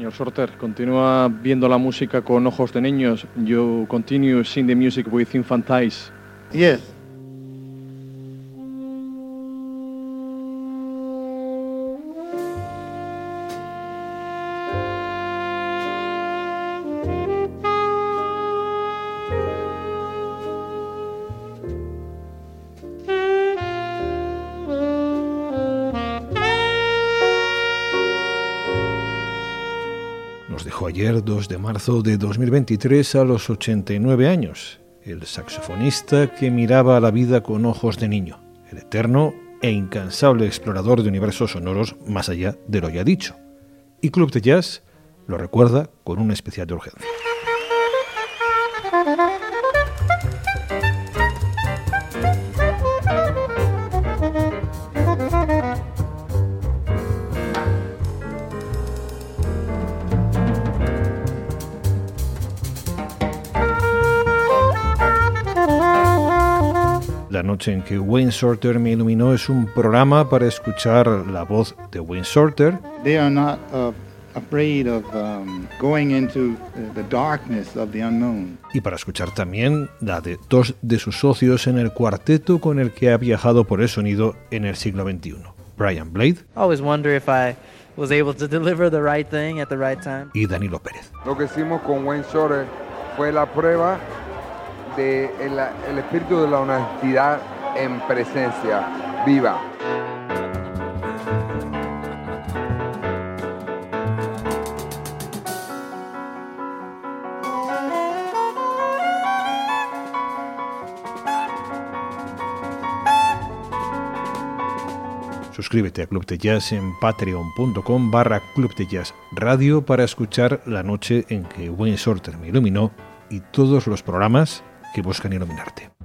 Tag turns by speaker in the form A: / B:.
A: Señor Sorter, continúa viendo la música con ojos de niños. You continue seeing the music with infant eyes.
B: Yes.
C: Dejó ayer, 2 de marzo de 2023, a los 89 años, el saxofonista que miraba a la vida con ojos de niño, el eterno e incansable explorador de universos sonoros más allá de lo ya dicho. Y Club de Jazz lo recuerda con una especial de urgencia. La noche en que Wayne Shorter me iluminó es un programa para escuchar la voz de Wayne Shorter
B: They are not uh, afraid of going into the darkness of the unknown.
C: y para escuchar también la de dos de sus socios en el cuarteto con el que ha viajado por el sonido en el siglo XXI, Brian Blade
D: I always wonder if I was able to deliver the right thing at the right time.
C: y Danilo Pérez.
E: Lo que hicimos con Wayne Shorter fue la prueba el espíritu de la honestidad en presencia viva.
C: Suscríbete a Club de Jazz en patreon.com barra Club de Jazz Radio para escuchar la noche en que Wayne Shorter me iluminó y todos los programas que buscan iluminarte.